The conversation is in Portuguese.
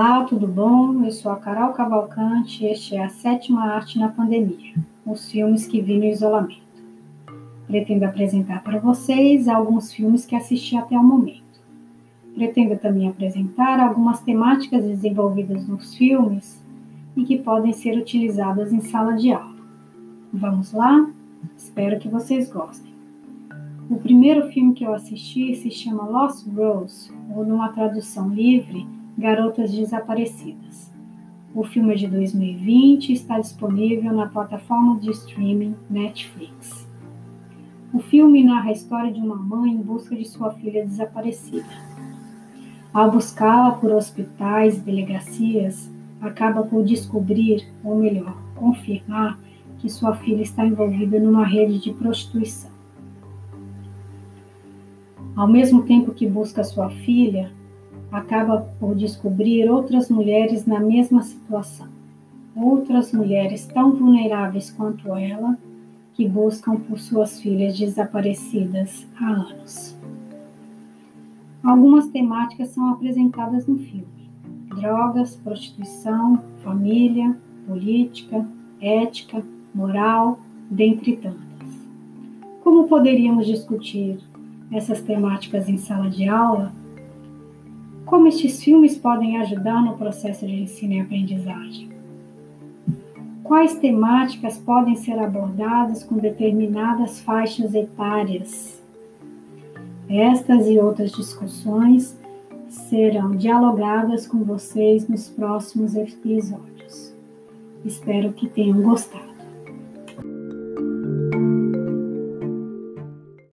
Olá, tudo bom? Eu sou a Carol Cavalcante e este é a sétima arte na pandemia, os filmes que vi no isolamento. Pretendo apresentar para vocês alguns filmes que assisti até o momento. Pretendo também apresentar algumas temáticas desenvolvidas nos filmes e que podem ser utilizadas em sala de aula. Vamos lá? Espero que vocês gostem. O primeiro filme que eu assisti se chama Lost Girls, ou numa tradução livre, Garotas Desaparecidas. O filme é de 2020 e está disponível na plataforma de streaming Netflix. O filme narra a história de uma mãe em busca de sua filha desaparecida. Ao buscá-la por hospitais e delegacias, acaba por descobrir, ou melhor, confirmar, que sua filha está envolvida numa rede de prostituição. Ao mesmo tempo que busca sua filha, acaba por descobrir outras mulheres na mesma situação, outras mulheres tão vulneráveis quanto ela, que buscam por suas filhas desaparecidas há anos. Algumas temáticas são apresentadas no filme: drogas, prostituição, família, política, ética, moral, dentre tantas. Como poderíamos discutir essas temáticas em sala de aula como estes filmes podem ajudar no processo de ensino e aprendizagem? Quais temáticas podem ser abordadas com determinadas faixas etárias? Estas e outras discussões serão dialogadas com vocês nos próximos episódios. Espero que tenham gostado.